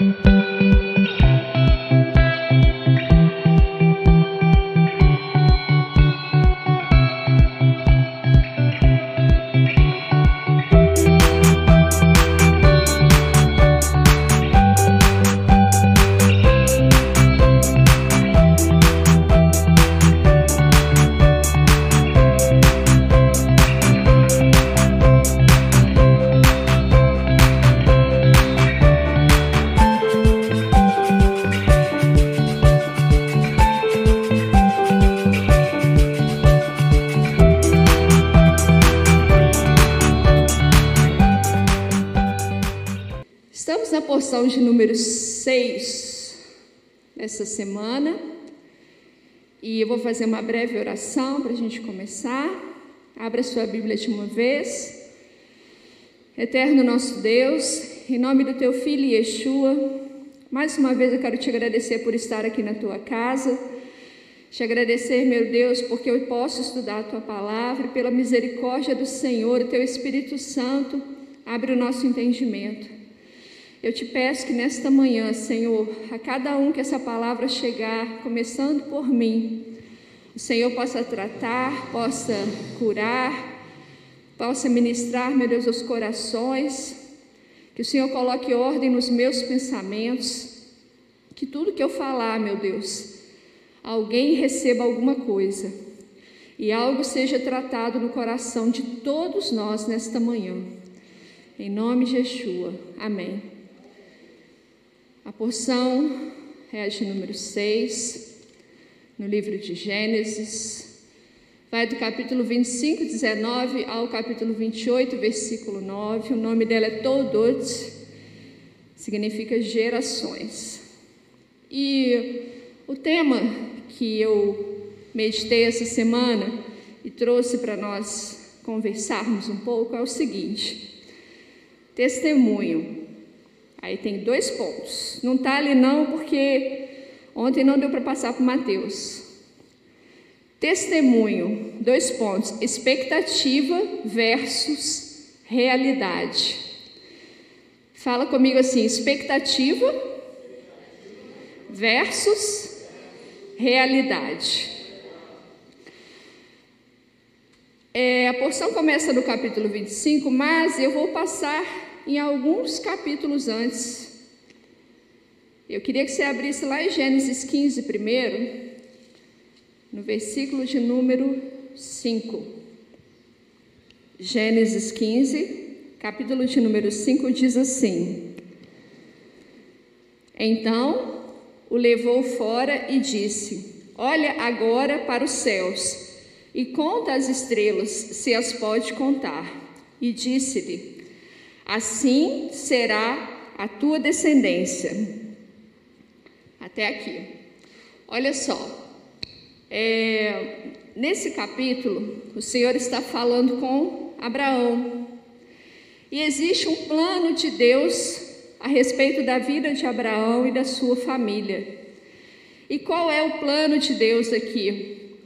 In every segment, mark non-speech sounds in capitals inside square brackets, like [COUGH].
porção de número 6 essa semana. E eu vou fazer uma breve oração para a gente começar. Abra sua Bíblia de uma vez. Eterno nosso Deus, em nome do teu filho Yeshua, mais uma vez eu quero te agradecer por estar aqui na tua casa. Te agradecer, meu Deus, porque eu posso estudar a tua palavra, pela misericórdia do Senhor, o teu Espírito Santo, abre o nosso entendimento. Eu te peço que nesta manhã, Senhor, a cada um que essa palavra chegar, começando por mim, o Senhor possa tratar, possa curar, possa ministrar, meu Deus, os corações, que o Senhor coloque ordem nos meus pensamentos, que tudo que eu falar, meu Deus, alguém receba alguma coisa e algo seja tratado no coração de todos nós nesta manhã. Em nome de Yeshua. Amém. A porção é a de número 6, no livro de Gênesis. Vai do capítulo 25, 19 ao capítulo 28, versículo 9. O nome dela é Todot, significa gerações. E o tema que eu meditei essa semana e trouxe para nós conversarmos um pouco é o seguinte: testemunho. Aí tem dois pontos. Não está ali não, porque ontem não deu para passar para Mateus. Testemunho, dois pontos. Expectativa versus realidade. Fala comigo assim: expectativa versus realidade. É, a porção começa no capítulo 25, mas eu vou passar em alguns capítulos antes. Eu queria que você abrisse lá em Gênesis 15 primeiro, no versículo de número 5. Gênesis 15, capítulo de número 5 diz assim: Então o levou fora e disse: Olha agora para os céus e conta as estrelas, se as pode contar. E disse-lhe: assim será a tua descendência. Até aqui. Olha só, é, nesse capítulo, o Senhor está falando com Abraão. E existe um plano de Deus a respeito da vida de Abraão e da sua família. E qual é o plano de Deus aqui?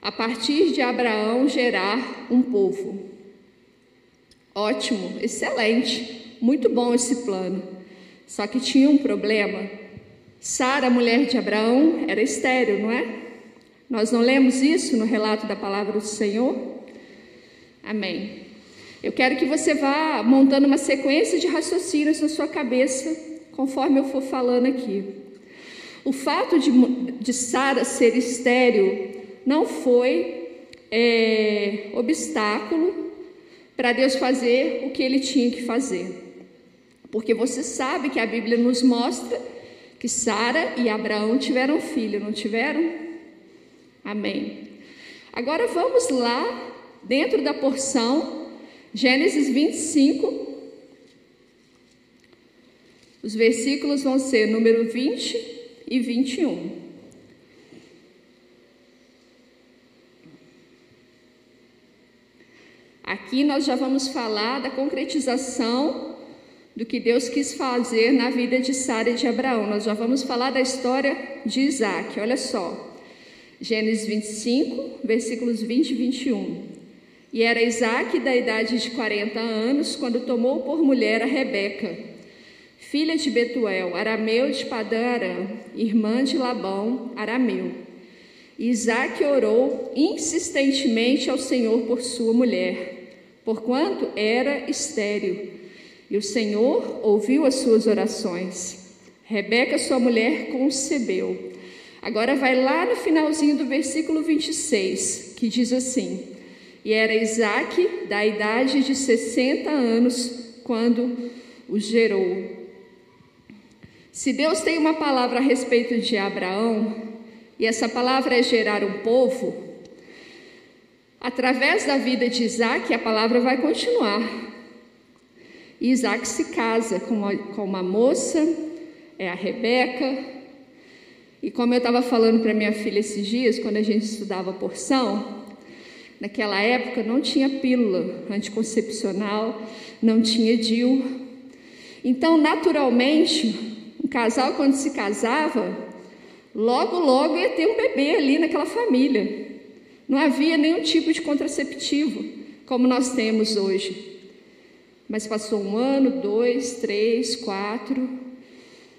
A partir de Abraão gerar um povo. Ótimo, excelente, muito bom esse plano. Só que tinha um problema. Sara, mulher de Abraão, era estéril, não é? Nós não lemos isso no relato da palavra do Senhor? Amém. Eu quero que você vá montando uma sequência de raciocínios na sua cabeça, conforme eu for falando aqui. O fato de, de Sara ser estéril não foi é, obstáculo para Deus fazer o que ele tinha que fazer. Porque você sabe que a Bíblia nos mostra que Sara e Abraão tiveram filho, não tiveram? Amém. Agora vamos lá, dentro da porção, Gênesis 25. Os versículos vão ser número 20 e 21. Aqui nós já vamos falar da concretização do que Deus quis fazer na vida de Sara e de Abraão. Nós já vamos falar da história de Isaac. Olha só. Gênesis 25, versículos 20 e 21. E era Isaac da idade de 40 anos quando tomou por mulher a Rebeca, filha de Betuel, arameu de Padã Aram, irmã de Labão, arameu. Isaac orou insistentemente ao Senhor por sua mulher, porquanto era estéril. E o Senhor ouviu as suas orações. Rebeca, sua mulher, concebeu. Agora vai lá no finalzinho do versículo 26, que diz assim: E era Isaac da idade de 60 anos quando o gerou. Se Deus tem uma palavra a respeito de Abraão, e essa palavra é gerar um povo, através da vida de Isaac, a palavra vai continuar. Isaac se casa com uma, com uma moça, é a Rebeca. E como eu estava falando para minha filha esses dias, quando a gente estudava porção, naquela época não tinha pílula anticoncepcional, não tinha DIU. Então, naturalmente, um casal, quando se casava, logo, logo ia ter um bebê ali naquela família. Não havia nenhum tipo de contraceptivo, como nós temos hoje. Mas passou um ano, dois, três, quatro.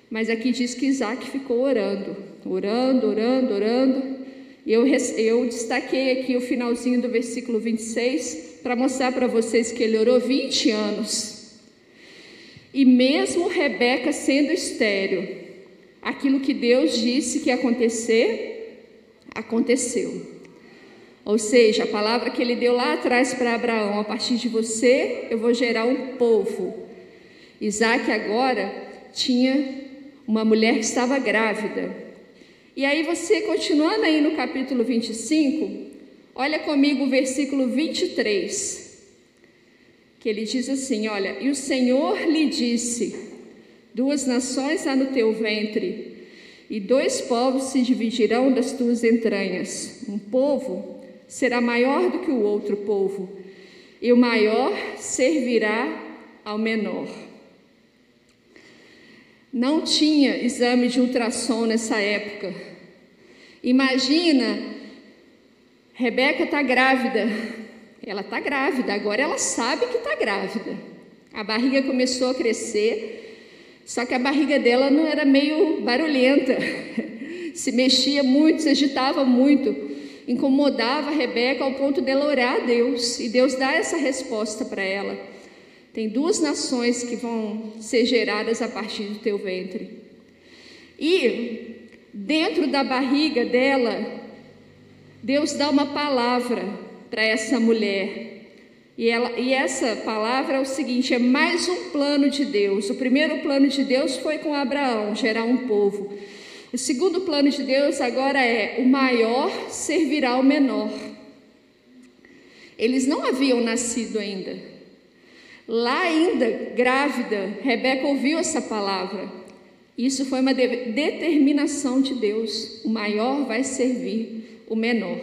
Mas aqui diz que Isaac ficou orando, orando, orando, orando. E eu, eu destaquei aqui o finalzinho do versículo 26 para mostrar para vocês que ele orou 20 anos. E mesmo Rebeca sendo estéril, aquilo que Deus disse que ia acontecer, aconteceu. Ou seja, a palavra que ele deu lá atrás para Abraão: a partir de você eu vou gerar um povo. Isaac agora tinha uma mulher que estava grávida. E aí você, continuando aí no capítulo 25, olha comigo o versículo 23 que ele diz assim: Olha, e o Senhor lhe disse: Duas nações há no teu ventre, e dois povos se dividirão das tuas entranhas. Um povo será maior do que o outro povo, e o maior servirá ao menor. Não tinha exame de ultrassom nessa época. Imagina, Rebeca está grávida, ela está grávida, agora ela sabe que está grávida. A barriga começou a crescer, só que a barriga dela não era meio barulhenta, [LAUGHS] se mexia muito, se agitava muito, incomodava Rebeca ao ponto dela orar a Deus, e Deus dá essa resposta para ela. Tem duas nações que vão ser geradas a partir do teu ventre. E dentro da barriga dela, Deus dá uma palavra para essa mulher. E, ela, e essa palavra é o seguinte: é mais um plano de Deus. O primeiro plano de Deus foi com Abraão, gerar um povo. O segundo plano de Deus agora é: o maior servirá ao menor. Eles não haviam nascido ainda. Lá ainda, grávida, Rebeca ouviu essa palavra. Isso foi uma de determinação de Deus. O maior vai servir o menor.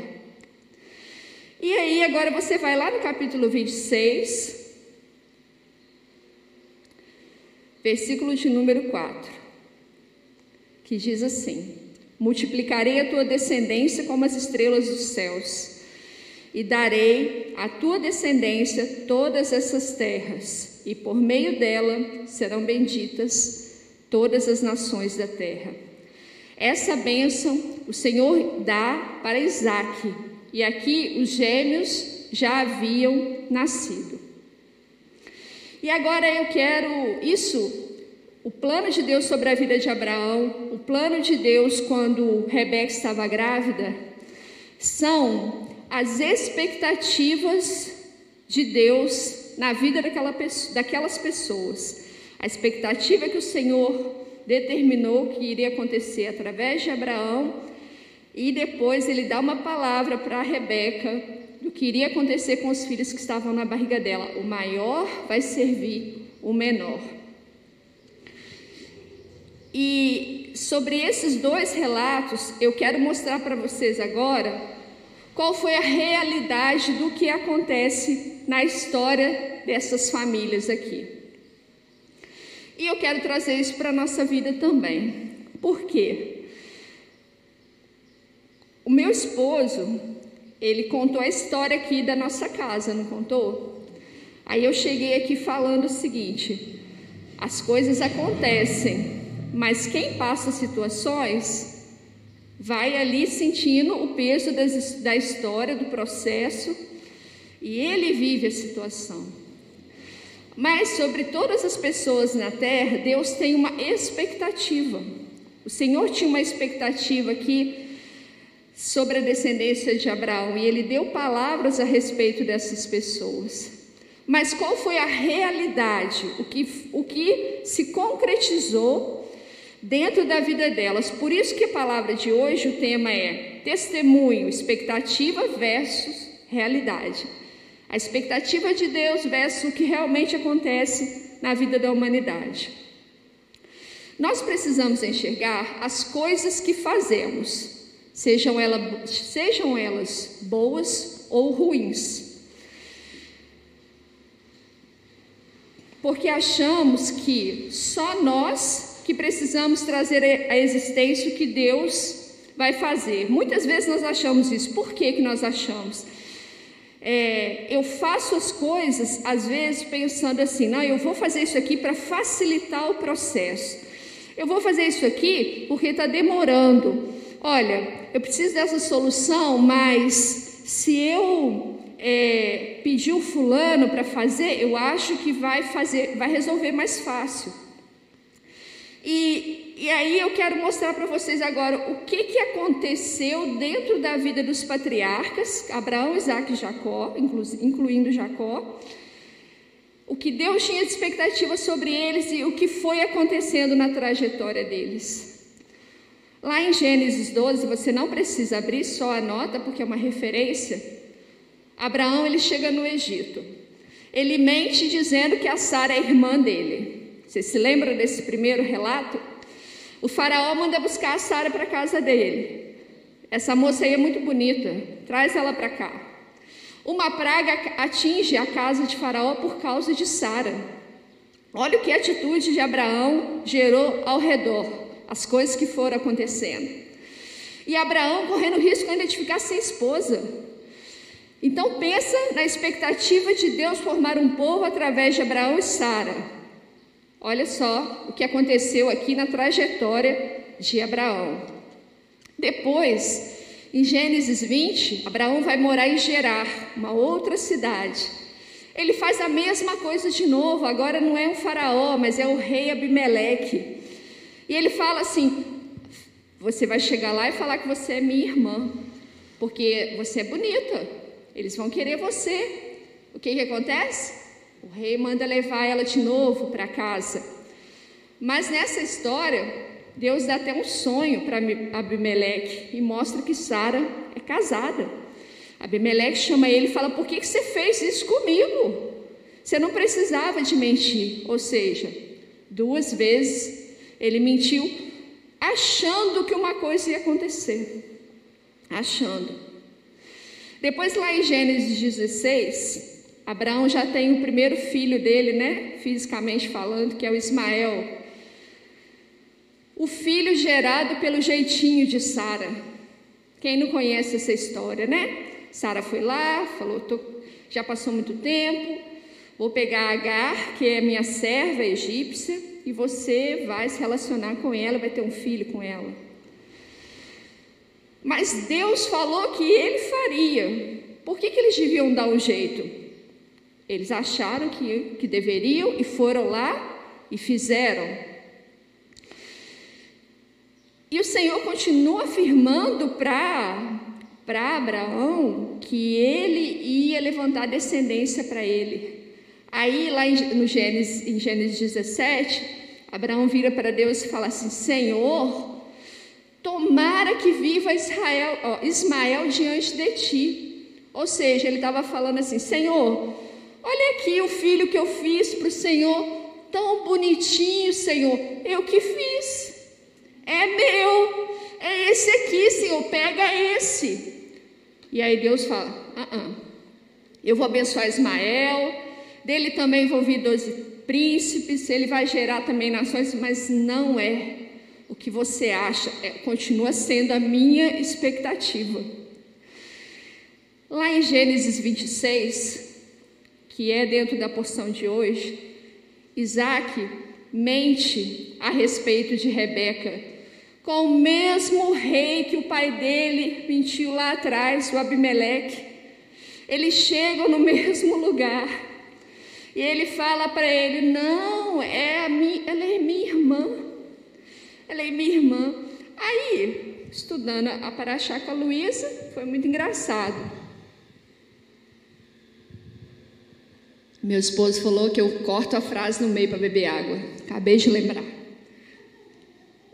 E aí, agora você vai lá no capítulo 26, versículo de número 4, que diz assim: Multiplicarei a tua descendência como as estrelas dos céus, e darei à tua descendência todas essas terras, e por meio dela serão benditas todas as nações da terra. Essa bênção o Senhor dá para Isaque e aqui os gêmeos já haviam nascido. E agora eu quero isso, o plano de Deus sobre a vida de Abraão, o plano de Deus quando Rebeca estava grávida, são as expectativas de Deus na vida daquela, daquelas pessoas. A expectativa que o Senhor determinou que iria acontecer através de Abraão e depois ele dá uma palavra para Rebeca do que iria acontecer com os filhos que estavam na barriga dela. O maior vai servir o menor. E sobre esses dois relatos, eu quero mostrar para vocês agora qual foi a realidade do que acontece na história dessas famílias aqui. E eu quero trazer isso para a nossa vida também. Por quê? O meu esposo, ele contou a história aqui da nossa casa, não contou? Aí eu cheguei aqui falando o seguinte: As coisas acontecem, mas quem passa situações vai ali sentindo o peso das, da história, do processo, e ele vive a situação. Mas sobre todas as pessoas na terra, Deus tem uma expectativa. O Senhor tinha uma expectativa aqui sobre a descendência de Abraão e ele deu palavras a respeito dessas pessoas. Mas qual foi a realidade? O que, o que se concretizou dentro da vida delas? Por isso que a palavra de hoje, o tema é testemunho, expectativa versus realidade. A expectativa de Deus versus o que realmente acontece na vida da humanidade. Nós precisamos enxergar as coisas que fazemos, sejam, ela, sejam elas boas ou ruins. Porque achamos que só nós que precisamos trazer à existência o que Deus vai fazer. Muitas vezes nós achamos isso. Por que, que nós achamos? É, eu faço as coisas, às vezes, pensando assim: não, eu vou fazer isso aqui para facilitar o processo. Eu vou fazer isso aqui porque está demorando. Olha, eu preciso dessa solução, mas se eu é, pedir o fulano para fazer, eu acho que vai fazer, vai resolver mais fácil. E, e aí eu quero mostrar para vocês agora o que, que aconteceu dentro da vida dos patriarcas, Abraão, Isaac e Jacó, inclu, incluindo Jacó, o que Deus tinha de expectativa sobre eles e o que foi acontecendo na trajetória deles. Lá em Gênesis 12, você não precisa abrir, só anota, porque é uma referência. Abraão ele chega no Egito. Ele mente dizendo que a Sara é irmã dele. Você se lembra desse primeiro relato? O faraó manda buscar a Sara para a casa dele. Essa moça aí é muito bonita, traz ela para cá. Uma praga atinge a casa de Faraó por causa de Sara. Olha o que a atitude de Abraão gerou ao redor, as coisas que foram acontecendo. E Abraão correndo risco ainda de ficar sem esposa. Então pensa na expectativa de Deus formar um povo através de Abraão e Sara. Olha só o que aconteceu aqui na trajetória de Abraão. Depois, em Gênesis 20, Abraão vai morar em Gerar, uma outra cidade. Ele faz a mesma coisa de novo, agora não é um faraó, mas é o rei Abimeleque. E ele fala assim: Você vai chegar lá e falar que você é minha irmã, porque você é bonita, eles vão querer você. O que, que acontece? O rei manda levar ela de novo para casa. Mas nessa história, Deus dá até um sonho para Abimeleque e mostra que Sara é casada. Abimeleque chama ele e fala: Por que, que você fez isso comigo? Você não precisava de mentir. Ou seja, duas vezes ele mentiu, achando que uma coisa ia acontecer. Achando. Depois, lá em Gênesis 16, Abraão já tem o primeiro filho dele, né? Fisicamente falando, que é o Ismael. O filho gerado pelo jeitinho de Sara. Quem não conhece essa história, né? Sara foi lá, falou: tô, já passou muito tempo, vou pegar Agar, que é minha serva egípcia, e você vai se relacionar com ela, vai ter um filho com ela. Mas Deus falou que ele faria. Por que, que eles deviam dar um jeito? Eles acharam que, que deveriam e foram lá e fizeram. E o Senhor continua afirmando para Abraão que ele ia levantar descendência para ele. Aí, lá em, no Gênesis, em Gênesis 17, Abraão vira para Deus e fala assim: Senhor, tomara que viva Israel, ó, Ismael diante de ti. Ou seja, ele estava falando assim: Senhor, Olha aqui o filho que eu fiz para o Senhor, tão bonitinho, Senhor. Eu que fiz. É meu. É esse aqui, Senhor. Pega esse. E aí Deus fala: ah, ah. eu vou abençoar Ismael. Dele também vou vir doze príncipes. Ele vai gerar também nações, mas não é o que você acha. É, continua sendo a minha expectativa. Lá em Gênesis 26, que é dentro da porção de hoje, Isaac mente a respeito de Rebeca, com o mesmo rei que o pai dele mentiu lá atrás, o Abimeleque. Eles chegam no [LAUGHS] mesmo lugar. E ele fala para ele: Não, é a minha, ela é minha irmã. Ela é minha irmã. Aí, estudando a Paraxá com a Luísa, foi muito engraçado. Meu esposo falou que eu corto a frase no meio para beber água. Acabei de lembrar.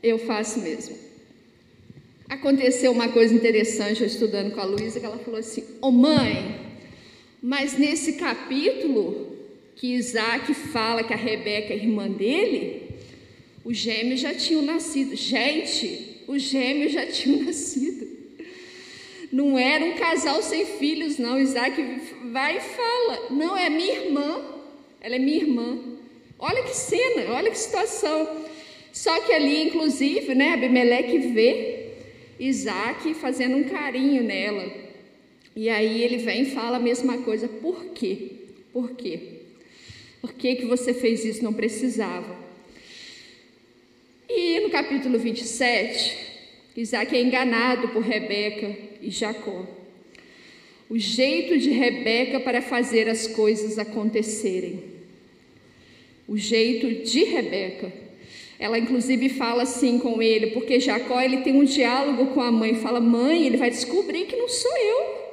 Eu faço mesmo. Aconteceu uma coisa interessante eu estudando com a Luísa, que ela falou assim: Ô oh, mãe, mas nesse capítulo que Isaac fala que a Rebeca é irmã dele, os gêmeos já tinham nascido. Gente, os gêmeos já tinham [LAUGHS] nascido. Não era um casal sem filhos, não. Isaac vai e fala: Não, é minha irmã. Ela é minha irmã. Olha que cena, olha que situação. Só que ali, inclusive, né, Abimeleque vê Isaac fazendo um carinho nela. E aí ele vem e fala a mesma coisa. Por quê? Por quê? Por que, que você fez isso? Não precisava. E no capítulo 27, Isaac é enganado por Rebeca e Jacó. O jeito de Rebeca para fazer as coisas acontecerem. O jeito de Rebeca. Ela inclusive fala assim com ele, porque Jacó ele tem um diálogo com a mãe, fala: "Mãe, ele vai descobrir que não sou eu".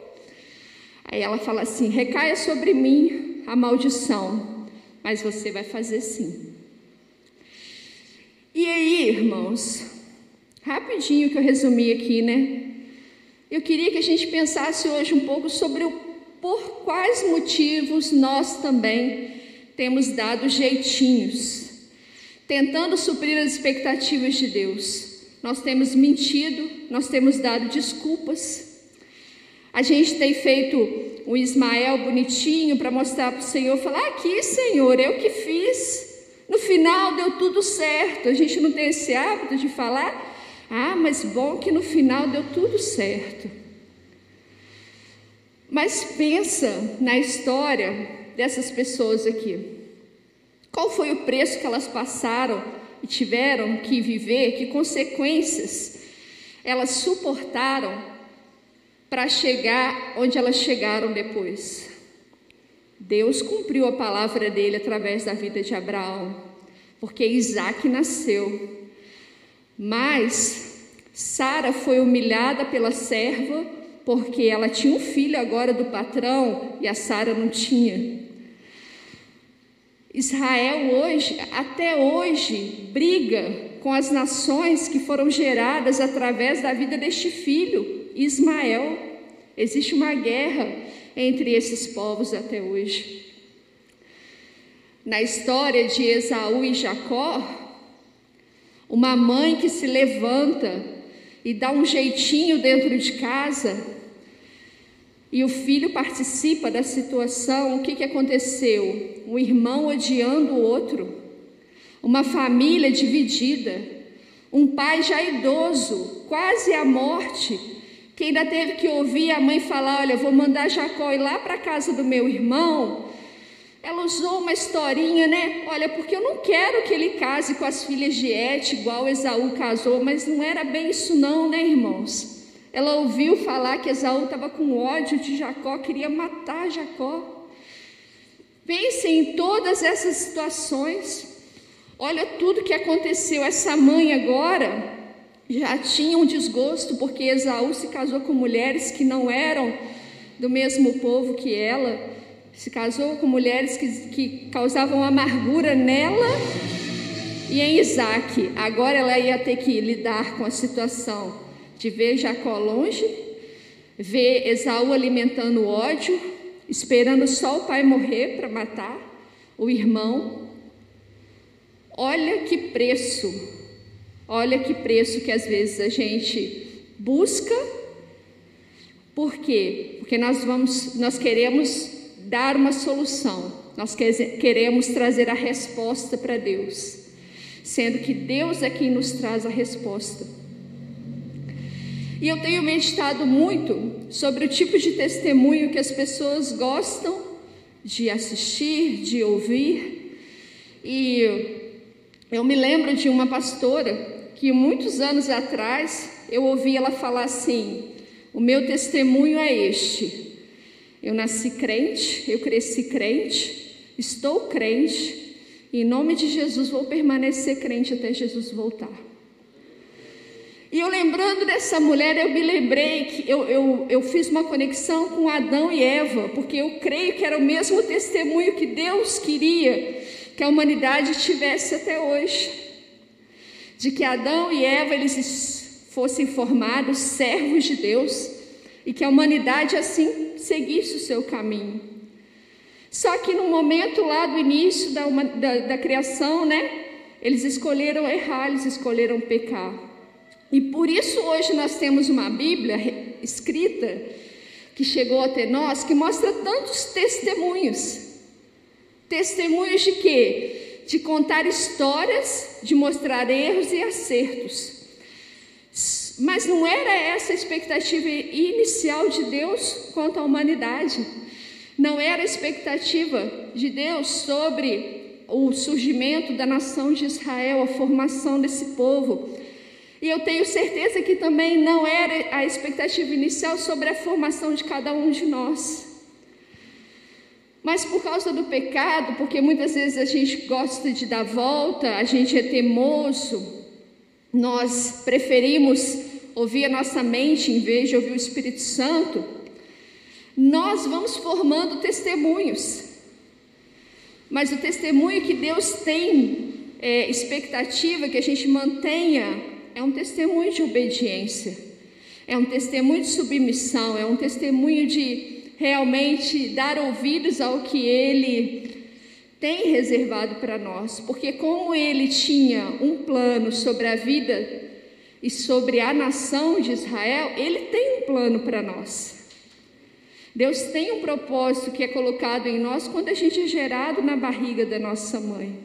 Aí ela fala assim: "Recaia sobre mim a maldição, mas você vai fazer sim". E aí, irmãos, Rapidinho que eu resumi aqui, né? Eu queria que a gente pensasse hoje um pouco sobre o por quais motivos nós também temos dado jeitinhos, tentando suprir as expectativas de Deus. Nós temos mentido, nós temos dado desculpas. A gente tem feito um Ismael bonitinho para mostrar para o Senhor, falar: aqui, Senhor, eu que fiz. No final deu tudo certo. A gente não tem esse hábito de falar ah, mas bom que no final deu tudo certo. Mas pensa na história dessas pessoas aqui. Qual foi o preço que elas passaram e tiveram que viver? Que consequências elas suportaram para chegar onde elas chegaram depois? Deus cumpriu a palavra dele através da vida de Abraão, porque Isaac nasceu mas Sara foi humilhada pela serva porque ela tinha um filho agora do patrão e a Sara não tinha. Israel hoje, até hoje, briga com as nações que foram geradas através da vida deste filho, Ismael. Existe uma guerra entre esses povos até hoje. Na história de Esaú e Jacó, uma mãe que se levanta e dá um jeitinho dentro de casa e o filho participa da situação, o que, que aconteceu? Um irmão odiando o outro, uma família dividida, um pai já idoso, quase à morte, que ainda teve que ouvir a mãe falar: Olha, vou mandar Jacó ir lá para a casa do meu irmão ela usou uma historinha, né? Olha, porque eu não quero que ele case com as filhas de Et, igual Esaú casou, mas não era bem isso, não, né, irmãos? Ela ouviu falar que Esaú estava com ódio de Jacó, queria matar Jacó. Pensem em todas essas situações. Olha tudo que aconteceu. Essa mãe agora já tinha um desgosto porque Esaú se casou com mulheres que não eram do mesmo povo que ela se casou com mulheres que, que causavam amargura nela e em Isaac. Agora ela ia ter que lidar com a situação de ver Jacó longe, ver Esaú alimentando ódio, esperando só o pai morrer para matar o irmão. Olha que preço, olha que preço que às vezes a gente busca. Por quê? Porque nós vamos, nós queremos dar uma solução, nós queremos trazer a resposta para Deus, sendo que Deus é quem nos traz a resposta. E eu tenho meditado muito sobre o tipo de testemunho que as pessoas gostam de assistir, de ouvir, e Eu me lembro de uma pastora que muitos anos atrás eu ouvi ela falar assim: o meu testemunho é este. Eu nasci crente, eu cresci crente, estou crente, e em nome de Jesus vou permanecer crente até Jesus voltar. E eu lembrando dessa mulher, eu me lembrei que eu, eu, eu fiz uma conexão com Adão e Eva, porque eu creio que era o mesmo testemunho que Deus queria que a humanidade tivesse até hoje. De que Adão e Eva eles fossem formados servos de Deus e que a humanidade assim seguisse o seu caminho. Só que no momento lá do início da, uma, da, da criação, né? Eles escolheram errar, eles escolheram pecar. E por isso hoje nós temos uma Bíblia escrita que chegou até nós que mostra tantos testemunhos. Testemunhos de quê? De contar histórias, de mostrar erros e acertos. Mas não era essa a expectativa inicial de Deus quanto à humanidade. Não era a expectativa de Deus sobre o surgimento da nação de Israel, a formação desse povo. E eu tenho certeza que também não era a expectativa inicial sobre a formação de cada um de nós. Mas por causa do pecado, porque muitas vezes a gente gosta de dar volta, a gente é teimoso, nós preferimos ouvir a nossa mente em vez de ouvir o Espírito Santo, nós vamos formando testemunhos. Mas o testemunho que Deus tem é, expectativa que a gente mantenha é um testemunho de obediência, é um testemunho de submissão, é um testemunho de realmente dar ouvidos ao que Ele tem reservado para nós, porque como Ele tinha um plano sobre a vida e sobre a nação de Israel, Ele tem um plano para nós. Deus tem um propósito que é colocado em nós quando a gente é gerado na barriga da nossa mãe.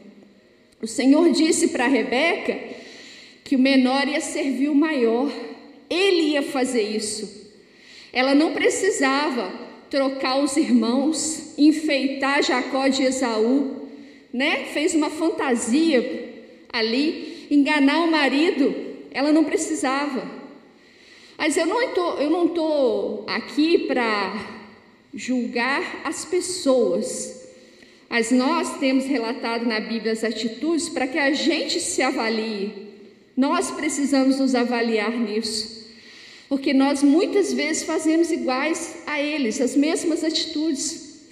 O Senhor disse para Rebeca que o menor ia servir o maior, ele ia fazer isso. Ela não precisava trocar os irmãos, enfeitar Jacó de Esaú, né? Fez uma fantasia ali, enganar o marido, ela não precisava. Mas eu não estou, eu não estou aqui para julgar as pessoas. Mas nós temos relatado na Bíblia as atitudes para que a gente se avalie. Nós precisamos nos avaliar nisso, porque nós muitas vezes fazemos iguais a eles, as mesmas atitudes.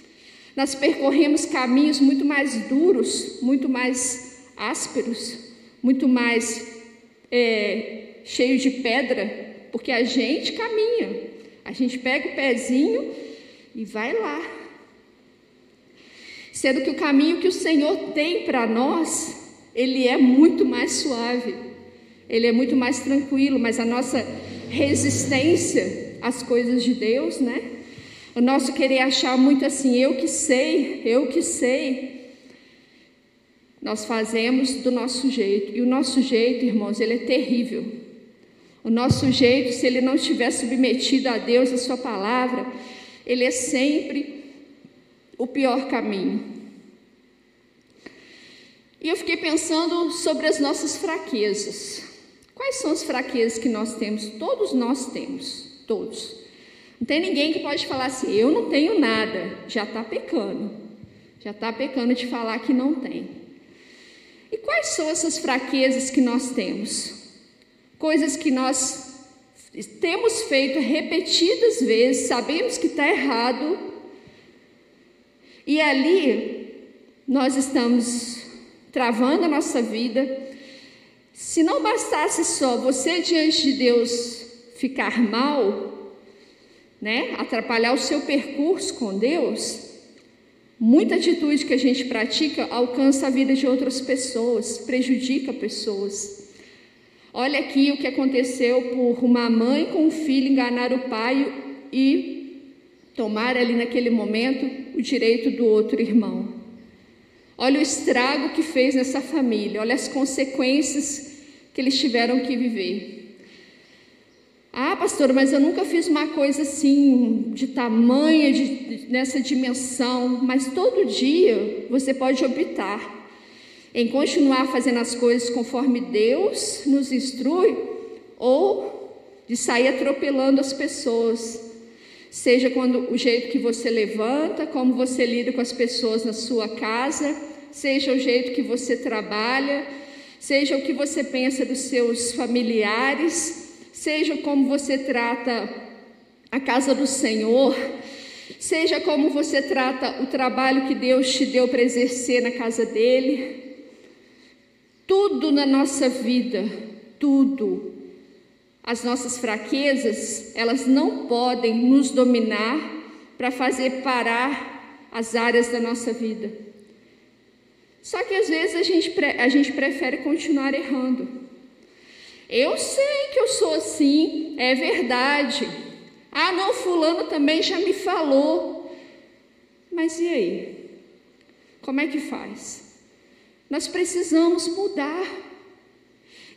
Nós percorremos caminhos muito mais duros, muito mais ásperos, muito mais é, cheios de pedra, porque a gente caminha, a gente pega o pezinho e vai lá. Sendo que o caminho que o Senhor tem para nós, ele é muito mais suave ele é muito mais tranquilo, mas a nossa resistência às coisas de Deus, né? O nosso querer achar muito assim, eu que sei, eu que sei. Nós fazemos do nosso jeito. E o nosso jeito, irmãos, ele é terrível. O nosso jeito, se ele não estiver submetido a Deus, a sua palavra, ele é sempre o pior caminho. E eu fiquei pensando sobre as nossas fraquezas. Quais são as fraquezas que nós temos? Todos nós temos, todos. Não tem ninguém que pode falar assim, eu não tenho nada, já está pecando. Já está pecando de falar que não tem. E quais são essas fraquezas que nós temos? Coisas que nós temos feito repetidas vezes, sabemos que está errado, e ali nós estamos travando a nossa vida, se não bastasse só você diante de Deus ficar mal, né, atrapalhar o seu percurso com Deus, muita atitude que a gente pratica alcança a vida de outras pessoas, prejudica pessoas. Olha aqui o que aconteceu por uma mãe com um filho enganar o pai e tomar ali naquele momento o direito do outro irmão. Olha o estrago que fez nessa família, olha as consequências que eles tiveram que viver. Ah, pastor, mas eu nunca fiz uma coisa assim, de tamanha, de, nessa dimensão, mas todo dia você pode optar em continuar fazendo as coisas conforme Deus nos instrui ou de sair atropelando as pessoas. Seja quando o jeito que você levanta, como você lida com as pessoas na sua casa, seja o jeito que você trabalha, seja o que você pensa dos seus familiares, seja como você trata a casa do Senhor, seja como você trata o trabalho que Deus te deu para exercer na casa dele. Tudo na nossa vida, tudo, as nossas fraquezas, elas não podem nos dominar para fazer parar as áreas da nossa vida. Só que às vezes a gente, a gente prefere continuar errando. Eu sei que eu sou assim, é verdade. Ah, não, Fulano também já me falou. Mas e aí? Como é que faz? Nós precisamos mudar.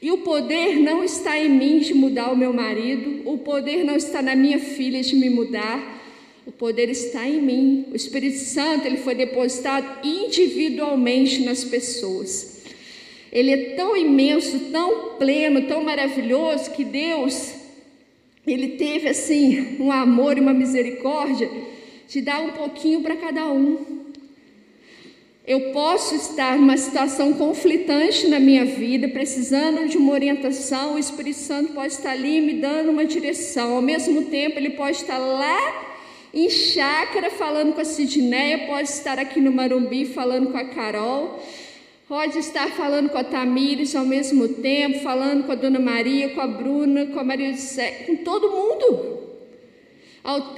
E o poder não está em mim de mudar o meu marido, o poder não está na minha filha de me mudar, o poder está em mim. O Espírito Santo ele foi depositado individualmente nas pessoas. Ele é tão imenso, tão pleno, tão maravilhoso que Deus ele teve assim um amor e uma misericórdia de dar um pouquinho para cada um. Eu posso estar numa situação conflitante na minha vida, precisando de uma orientação, o Espírito Santo pode estar ali me dando uma direção. Ao mesmo tempo, ele pode estar lá em chácara falando com a Sidneia, pode estar aqui no Marumbi falando com a Carol, pode estar falando com a Tamires ao mesmo tempo, falando com a Dona Maria, com a Bruna, com a Maria de Sé, com todo mundo.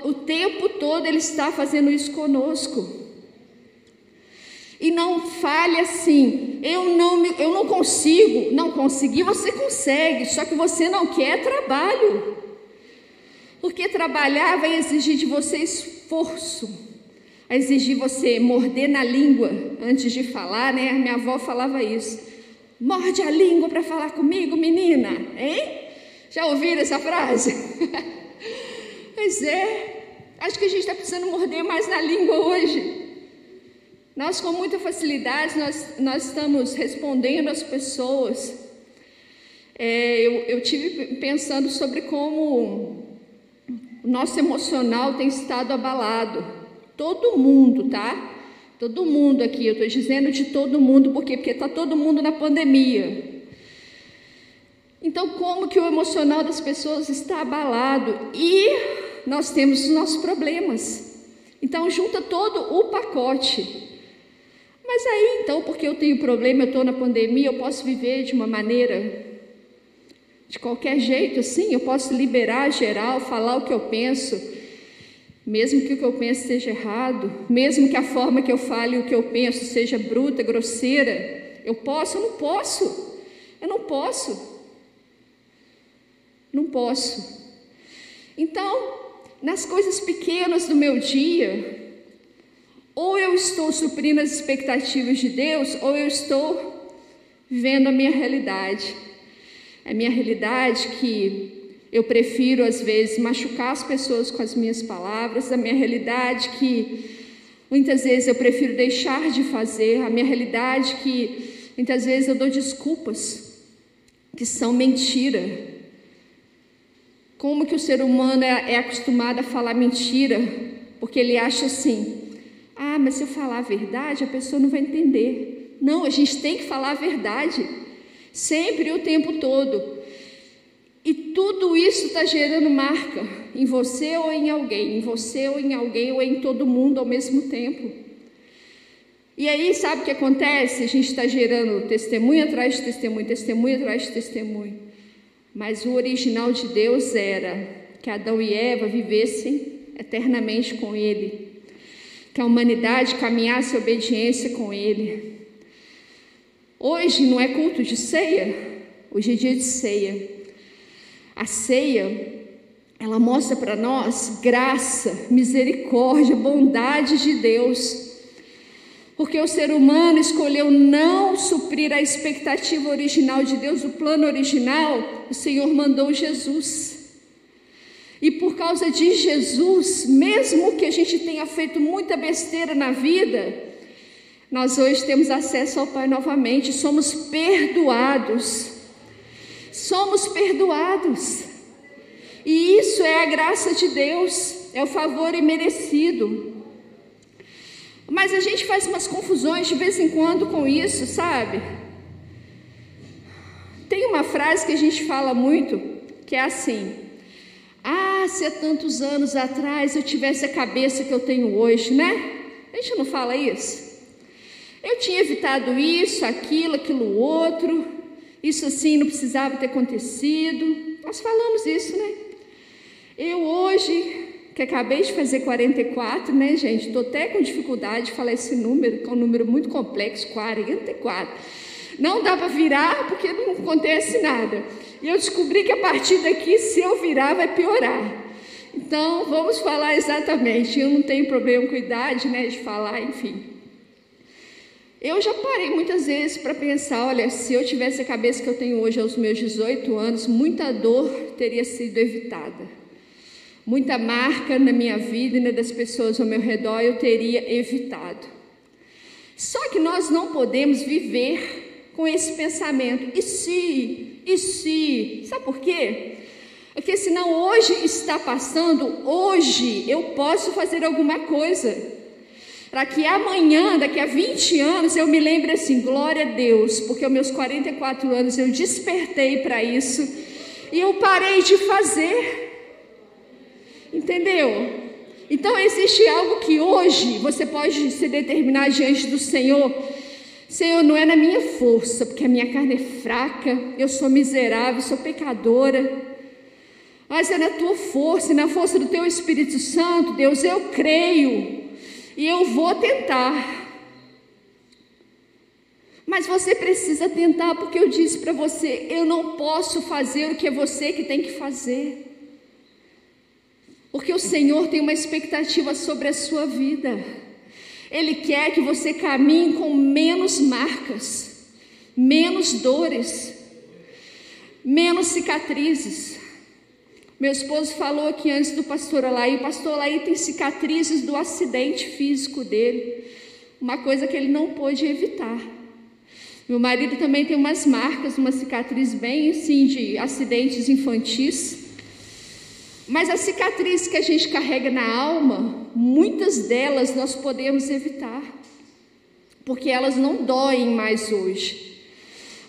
O tempo todo ele está fazendo isso conosco. E não fale assim, eu não, eu não consigo. Não conseguir, você consegue, só que você não quer trabalho. Porque trabalhar vai exigir de você esforço, vai exigir você morder na língua antes de falar, né? Minha avó falava isso. Morde a língua para falar comigo, menina, hein? Já ouviram essa frase? [LAUGHS] pois é, acho que a gente está precisando morder mais na língua hoje. Nós, com muita facilidade, nós, nós estamos respondendo às pessoas. É, eu, eu tive pensando sobre como o nosso emocional tem estado abalado. Todo mundo, tá? Todo mundo aqui, eu estou dizendo de todo mundo, por quê? Porque está todo mundo na pandemia. Então, como que o emocional das pessoas está abalado? E nós temos os nossos problemas. Então, junta todo o pacote. Mas aí, então, porque eu tenho problema, eu estou na pandemia, eu posso viver de uma maneira, de qualquer jeito, assim, eu posso liberar geral, falar o que eu penso, mesmo que o que eu penso seja errado, mesmo que a forma que eu fale o que eu penso seja bruta, grosseira, eu posso? Eu não posso. Eu não posso. Não posso. Então, nas coisas pequenas do meu dia, ou eu estou suprindo as expectativas de Deus, ou eu estou vivendo a minha realidade. A minha realidade que eu prefiro às vezes machucar as pessoas com as minhas palavras, a minha realidade que muitas vezes eu prefiro deixar de fazer, a minha realidade que muitas vezes eu dou desculpas que são mentira. Como que o ser humano é, é acostumado a falar mentira? Porque ele acha assim: ah, mas se eu falar a verdade, a pessoa não vai entender. Não, a gente tem que falar a verdade, sempre o tempo todo. E tudo isso está gerando marca em você ou em alguém, em você ou em alguém ou em todo mundo ao mesmo tempo. E aí, sabe o que acontece? A gente está gerando testemunho atrás de testemunho, testemunho atrás de testemunho. Mas o original de Deus era que Adão e Eva vivessem eternamente com Ele que a humanidade caminhasse obediência com Ele. Hoje não é culto de ceia, hoje é dia de ceia. A ceia, ela mostra para nós graça, misericórdia, bondade de Deus. Porque o ser humano escolheu não suprir a expectativa original de Deus, o plano original, o Senhor mandou Jesus. E por causa de Jesus, mesmo que a gente tenha feito muita besteira na vida, Nós hoje temos acesso ao Pai novamente, somos perdoados. Somos perdoados. E isso é a graça de Deus, é o favor imerecido. Mas a gente faz umas confusões de vez em quando com isso, sabe? Tem uma frase que a gente fala muito, que é assim: Ah, se há tantos anos atrás eu tivesse a cabeça que eu tenho hoje, né? A gente não fala isso? Eu tinha evitado isso, aquilo, aquilo outro, isso assim não precisava ter acontecido. Nós falamos isso, né? Eu hoje, que acabei de fazer 44, né, gente? Estou até com dificuldade de falar esse número, que é um número muito complexo 44. Não dá para virar porque não acontece nada. E eu descobri que a partir daqui, se eu virar, vai piorar. Então, vamos falar exatamente. Eu não tenho problema com idade, né, de falar, enfim. Eu já parei muitas vezes para pensar, olha, se eu tivesse a cabeça que eu tenho hoje aos meus 18 anos, muita dor teria sido evitada. Muita marca na minha vida e na das pessoas ao meu redor eu teria evitado. Só que nós não podemos viver com esse pensamento. E se? E se? Sabe por quê? Porque senão hoje está passando, hoje eu posso fazer alguma coisa. Para que amanhã, daqui a 20 anos, eu me lembre assim, glória a Deus, porque aos meus 44 anos eu despertei para isso e eu parei de fazer. Entendeu? Então existe algo que hoje você pode se determinar diante do Senhor. Senhor, não é na minha força, porque a minha carne é fraca, eu sou miserável, sou pecadora. Mas é na tua força, na força do teu Espírito Santo, Deus, eu creio e eu vou tentar. Mas você precisa tentar, porque eu disse para você: eu não posso fazer o que é você que tem que fazer. Porque o Senhor tem uma expectativa sobre a sua vida. Ele quer que você caminhe com menos marcas, menos dores, menos cicatrizes. Meu esposo falou aqui antes do pastor Alaí, o pastor Alaí tem cicatrizes do acidente físico dele, uma coisa que ele não pôde evitar. Meu marido também tem umas marcas, uma cicatriz bem assim de acidentes infantis. Mas as cicatrizes que a gente carrega na alma, muitas delas nós podemos evitar, porque elas não doem mais hoje.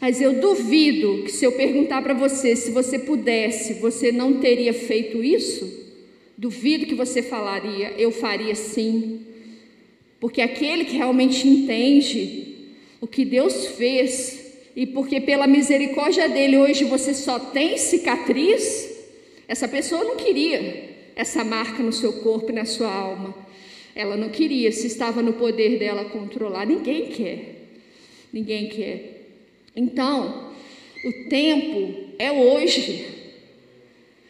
Mas eu duvido que se eu perguntar para você se você pudesse, você não teria feito isso? Duvido que você falaria, eu faria sim. Porque aquele que realmente entende o que Deus fez, e porque pela misericórdia dele hoje você só tem cicatriz, essa pessoa não queria essa marca no seu corpo e na sua alma. Ela não queria, se estava no poder dela controlar. Ninguém quer. Ninguém quer. Então, o tempo é hoje.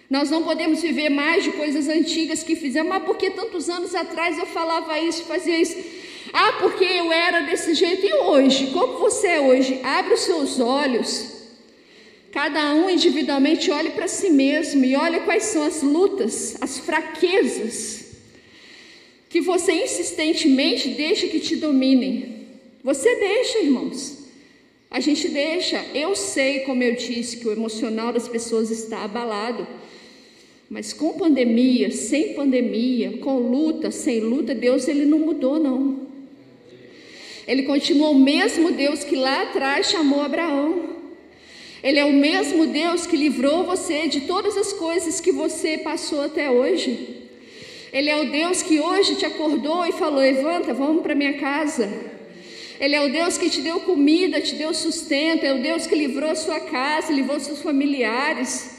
Nós não podemos viver mais de coisas antigas que fizemos. Mas porque tantos anos atrás eu falava isso, fazia isso? Ah, porque eu era desse jeito. E hoje? Como você é hoje? Abre os seus olhos Cada um individualmente olhe para si mesmo e olhe quais são as lutas, as fraquezas que você insistentemente deixa que te dominem. Você deixa, irmãos. A gente deixa. Eu sei, como eu disse, que o emocional das pessoas está abalado. Mas com pandemia, sem pandemia, com luta, sem luta, Deus ele não mudou não. Ele continuou o mesmo Deus que lá atrás chamou Abraão. Ele é o mesmo Deus que livrou você de todas as coisas que você passou até hoje. Ele é o Deus que hoje te acordou e falou: Levanta, vamos para minha casa. Ele é o Deus que te deu comida, te deu sustento. É o Deus que livrou a sua casa, livrou seus familiares.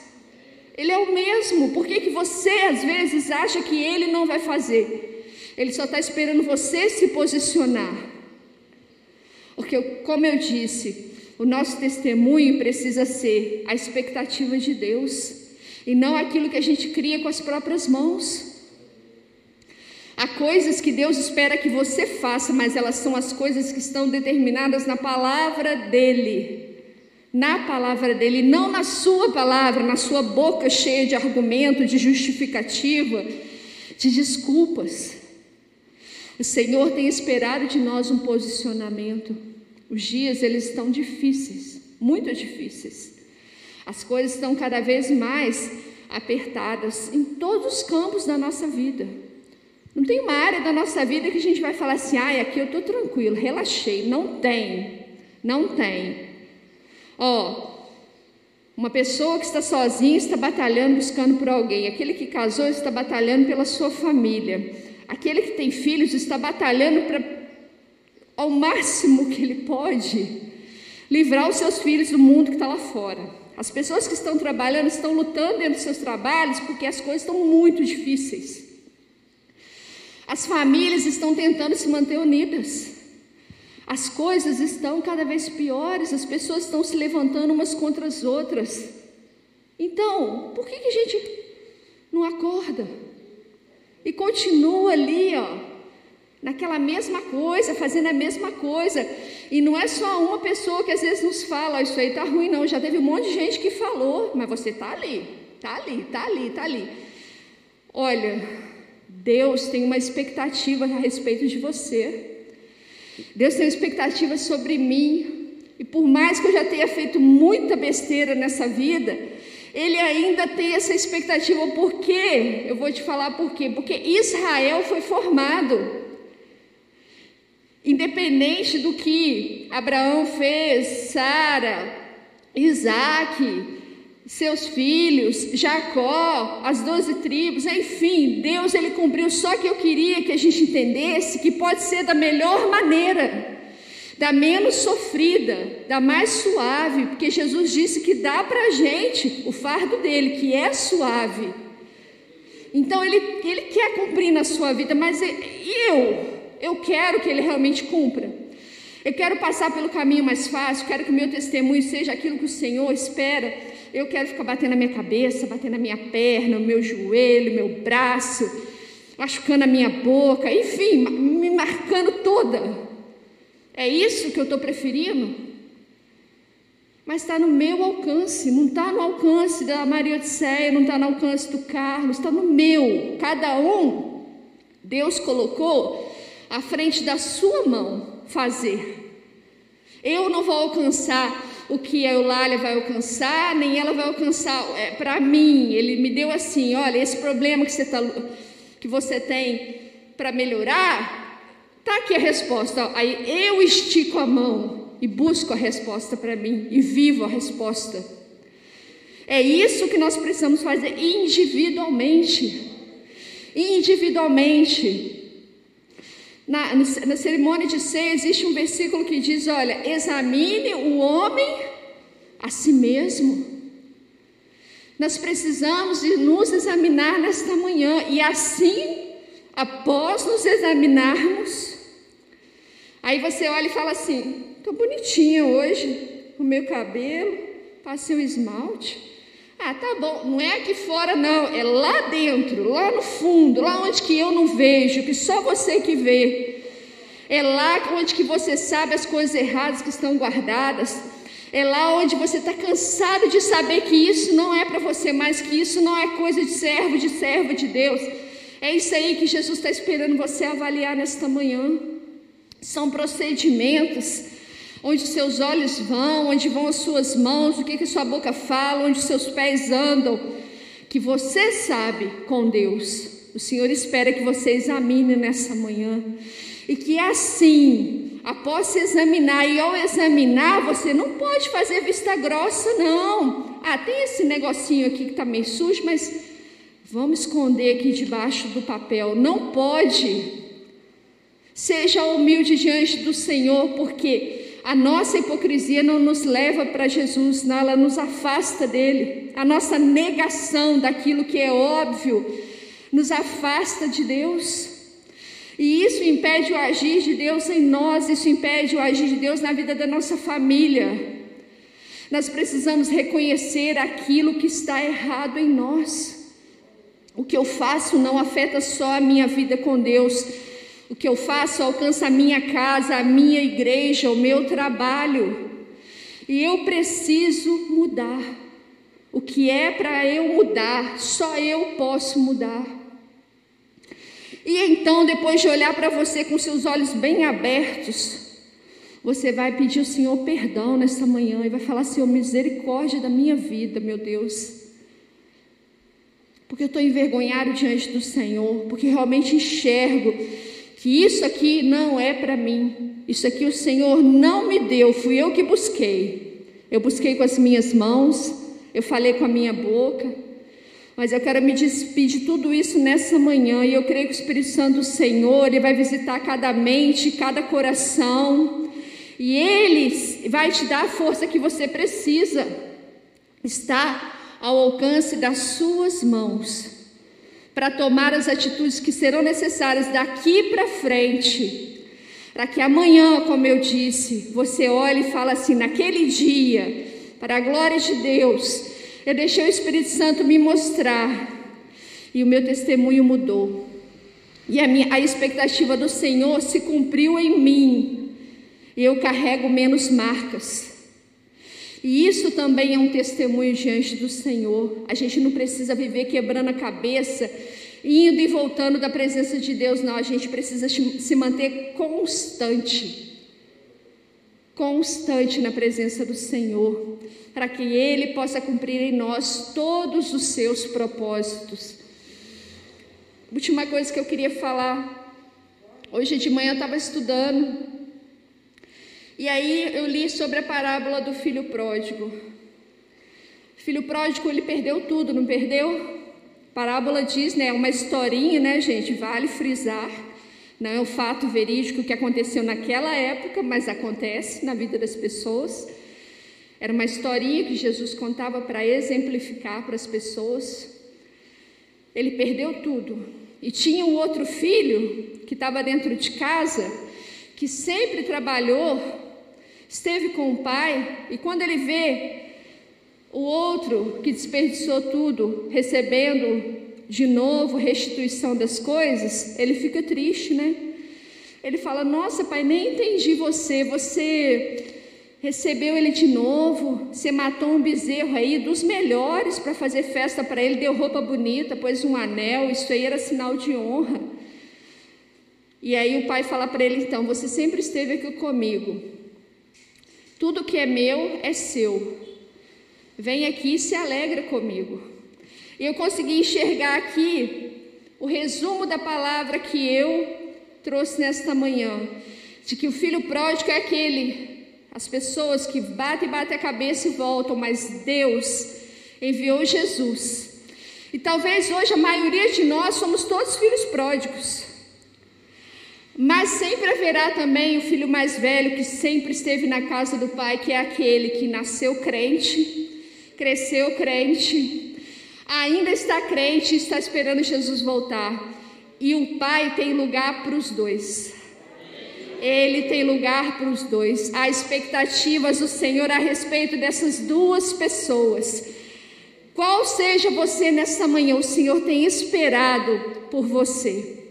Ele é o mesmo. Por que, que você às vezes acha que ele não vai fazer? Ele só está esperando você se posicionar. Porque, como eu disse, o nosso testemunho precisa ser a expectativa de Deus e não aquilo que a gente cria com as próprias mãos. Há coisas que Deus espera que você faça, mas elas são as coisas que estão determinadas na palavra dEle. Na palavra dEle, não na sua palavra, na sua boca cheia de argumento, de justificativa, de desculpas. O Senhor tem esperado de nós um posicionamento. Os dias eles estão difíceis, muito difíceis. As coisas estão cada vez mais apertadas em todos os campos da nossa vida. Não tem uma área da nossa vida que a gente vai falar assim: "Ai, aqui eu estou tranquilo, relaxei". Não tem. Não tem. Ó, uma pessoa que está sozinha está batalhando buscando por alguém. Aquele que casou está batalhando pela sua família. Aquele que tem filhos está batalhando para, ao máximo que ele pode, livrar os seus filhos do mundo que está lá fora. As pessoas que estão trabalhando estão lutando dentro dos seus trabalhos porque as coisas estão muito difíceis. As famílias estão tentando se manter unidas. As coisas estão cada vez piores, as pessoas estão se levantando umas contra as outras. Então, por que, que a gente não acorda? E continua ali, ó, naquela mesma coisa, fazendo a mesma coisa. E não é só uma pessoa que às vezes nos fala, isso aí tá ruim, não. Já teve um monte de gente que falou, mas você tá ali, tá ali, tá ali, tá ali. Olha, Deus tem uma expectativa a respeito de você. Deus tem expectativas sobre mim. E por mais que eu já tenha feito muita besteira nessa vida, Ele ainda tem essa expectativa. Por quê? Eu vou te falar por quê. Porque Israel foi formado. Independente do que Abraão fez, Sara, Isaac, seus filhos, Jacó, as doze tribos, enfim, Deus ele cumpriu. Só que eu queria que a gente entendesse que pode ser da melhor maneira, da menos sofrida, da mais suave, porque Jesus disse que dá para a gente o fardo dele, que é suave. Então ele, ele quer cumprir na sua vida, mas eu, eu quero que ele realmente cumpra. Eu quero passar pelo caminho mais fácil, quero que o meu testemunho seja aquilo que o Senhor espera eu quero ficar batendo a minha cabeça, batendo a minha perna, o meu joelho, meu braço, machucando a minha boca, enfim, me marcando toda. É isso que eu estou preferindo? Mas está no meu alcance, não está no alcance da Maria Odisseia, não está no alcance do Carlos, está no meu. Cada um, Deus colocou à frente da sua mão fazer. Eu não vou alcançar o que a Eulália vai alcançar, nem ela vai alcançar é, para mim. Ele me deu assim: olha, esse problema que você, tá, que você tem para melhorar, tá aqui a resposta. Aí eu estico a mão e busco a resposta para mim e vivo a resposta. É isso que nós precisamos fazer individualmente. Individualmente. Na, na cerimônia de ceia existe um versículo que diz: Olha, examine o homem a si mesmo. Nós precisamos de nos examinar nesta manhã e assim, após nos examinarmos, aí você olha e fala assim: estou bonitinha hoje, o meu cabelo, passei o esmalte. Ah, tá bom, não é aqui fora não, é lá dentro, lá no fundo, lá onde que eu não vejo, que só você que vê. É lá onde que você sabe as coisas erradas que estão guardadas. É lá onde você está cansado de saber que isso não é para você mais, que isso não é coisa de servo, de servo de Deus. É isso aí que Jesus está esperando você avaliar nesta manhã. São procedimentos onde seus olhos vão, onde vão as suas mãos, o que, que sua boca fala, onde seus pés andam, que você sabe com Deus. O Senhor espera que você examine nessa manhã e que assim, após se examinar e ao examinar, você não pode fazer vista grossa, não. Ah, tem esse negocinho aqui que está meio sujo, mas vamos esconder aqui debaixo do papel. Não pode. Seja humilde diante do Senhor, porque a nossa hipocrisia não nos leva para Jesus, não, ela nos afasta dele. A nossa negação daquilo que é óbvio nos afasta de Deus. E isso impede o agir de Deus em nós, isso impede o agir de Deus na vida da nossa família. Nós precisamos reconhecer aquilo que está errado em nós. O que eu faço não afeta só a minha vida com Deus, o que eu faço alcança a minha casa, a minha igreja, o meu trabalho. E eu preciso mudar. O que é para eu mudar, só eu posso mudar. E então, depois de olhar para você com seus olhos bem abertos, você vai pedir ao Senhor perdão nessa manhã e vai falar: Senhor, misericórdia da minha vida, meu Deus. Porque eu estou envergonhado diante do Senhor, porque realmente enxergo que isso aqui não é para mim, isso aqui o Senhor não me deu, fui eu que busquei. Eu busquei com as minhas mãos, eu falei com a minha boca, mas eu quero me despedir de tudo isso nessa manhã e eu creio que o Espírito Santo do Senhor ele vai visitar cada mente, cada coração e ele vai te dar a força que você precisa. Está ao alcance das suas mãos para tomar as atitudes que serão necessárias daqui para frente, para que amanhã, como eu disse, você olhe e fale assim: naquele dia, para a glória de Deus, eu deixei o Espírito Santo me mostrar e o meu testemunho mudou. E a, minha, a expectativa do Senhor se cumpriu em mim. E eu carrego menos marcas. E isso também é um testemunho diante do Senhor. A gente não precisa viver quebrando a cabeça, indo e voltando da presença de Deus, não. A gente precisa se manter constante constante na presença do Senhor, para que Ele possa cumprir em nós todos os seus propósitos. Última coisa que eu queria falar. Hoje de manhã eu estava estudando, e aí eu li sobre a parábola do filho pródigo. O filho pródigo, ele perdeu tudo, não perdeu? A parábola diz, né, uma historinha, né, gente, vale frisar não é um fato verídico que aconteceu naquela época, mas acontece na vida das pessoas. Era uma historinha que Jesus contava para exemplificar para as pessoas. Ele perdeu tudo. E tinha um outro filho que estava dentro de casa, que sempre trabalhou, esteve com o pai, e quando ele vê o outro que desperdiçou tudo, recebendo de novo restituição das coisas, ele fica triste, né? Ele fala: Nossa, pai, nem entendi você. Você recebeu ele de novo, você matou um bezerro aí dos melhores para fazer festa para ele, deu roupa bonita, pôs um anel, isso aí era sinal de honra. E aí o pai fala para ele: Então, você sempre esteve aqui comigo. Tudo que é meu é seu. Vem aqui e se alegra comigo. E eu consegui enxergar aqui o resumo da palavra que eu trouxe nesta manhã, de que o filho pródigo é aquele, as pessoas que batem batem a cabeça e voltam, mas Deus enviou Jesus. E talvez hoje a maioria de nós somos todos filhos pródigos. Mas sempre haverá também o filho mais velho que sempre esteve na casa do pai, que é aquele que nasceu crente, cresceu crente, ainda está crente e está esperando Jesus voltar. E o Pai tem lugar para os dois. Ele tem lugar para os dois. Há expectativas do Senhor a respeito dessas duas pessoas. Qual seja você nessa manhã, o Senhor tem esperado por você.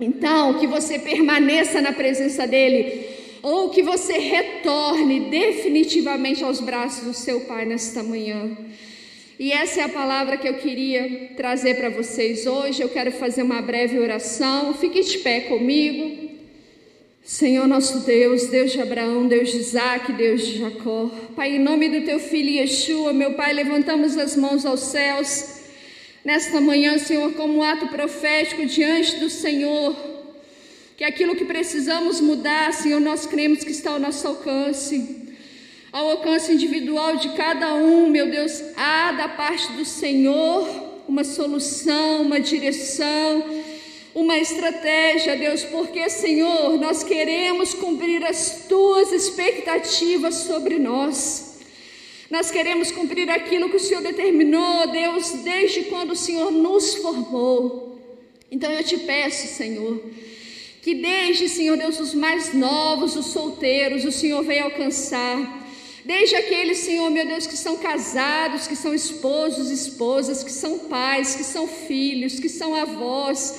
Então, que você permaneça na presença dEle, ou que você retorne definitivamente aos braços do seu Pai nesta manhã. E essa é a palavra que eu queria trazer para vocês hoje. Eu quero fazer uma breve oração. Fique de pé comigo. Senhor nosso Deus, Deus de Abraão, Deus de Isaac, Deus de Jacó. Pai, em nome do teu filho Yeshua, meu Pai, levantamos as mãos aos céus. Nesta manhã, Senhor, como ato profético diante do Senhor, que aquilo que precisamos mudar, Senhor, nós cremos que está ao nosso alcance ao alcance individual de cada um, meu Deus, há da parte do Senhor uma solução, uma direção, uma estratégia, Deus, porque, Senhor, nós queremos cumprir as tuas expectativas sobre nós. Nós queremos cumprir aquilo que o Senhor determinou, Deus, desde quando o Senhor nos formou. Então eu te peço, Senhor, que desde, Senhor Deus, os mais novos, os solteiros, o Senhor venha alcançar Desde aqueles, Senhor, meu Deus, que são casados, que são esposos, esposas, que são pais, que são filhos, que são avós,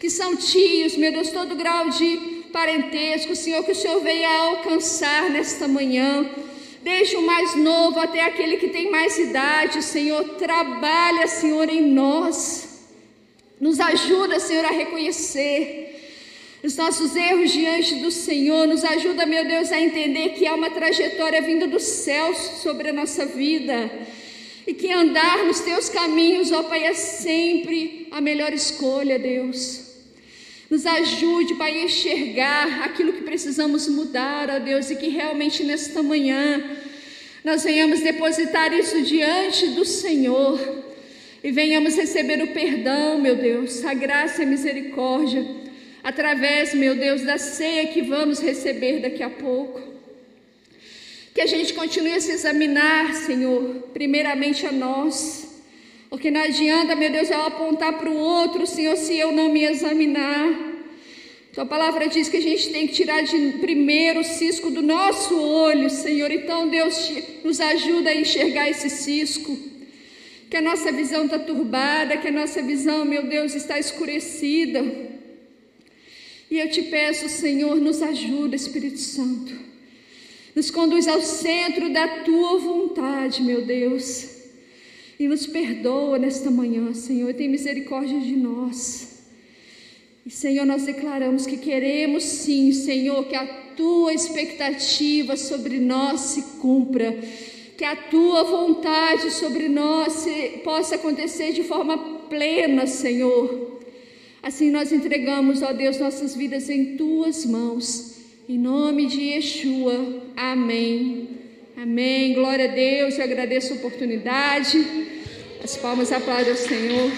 que são tios, meu Deus, todo grau de parentesco, Senhor, que o Senhor venha alcançar nesta manhã. Desde o mais novo até aquele que tem mais idade, Senhor, trabalha, Senhor, em nós. Nos ajuda, Senhor, a reconhecer os nossos erros diante do Senhor. Nos ajuda, meu Deus, a entender que há uma trajetória vinda dos céus sobre a nossa vida. E que andar nos teus caminhos, ó Pai, é sempre a melhor escolha, Deus. Nos ajude, Pai, a enxergar aquilo que precisamos mudar, ó Deus, e que realmente nesta manhã nós venhamos depositar isso diante do Senhor e venhamos receber o perdão, meu Deus, a graça e a misericórdia através, meu Deus, da ceia que vamos receber daqui a pouco. Que a gente continue a se examinar, Senhor, primeiramente a nós. Porque não adianta, meu Deus, eu apontar para o outro, Senhor, se eu não me examinar. Tua palavra diz que a gente tem que tirar de primeiro o cisco do nosso olho, Senhor. Então, Deus nos ajuda a enxergar esse cisco. Que a nossa visão está turbada, que a nossa visão, meu Deus, está escurecida. E eu te peço, Senhor, nos ajuda, Espírito Santo. Nos conduz ao centro da tua vontade, meu Deus. E nos perdoa nesta manhã, Senhor. E tem misericórdia de nós. E, Senhor, nós declaramos que queremos sim, Senhor, que a tua expectativa sobre nós se cumpra. Que a tua vontade sobre nós possa acontecer de forma plena, Senhor. Assim nós entregamos, ó Deus, nossas vidas em tuas mãos. Em nome de Yeshua. Amém. Amém. Glória a Deus. Eu agradeço a oportunidade. As palmas aplaudem ao Senhor.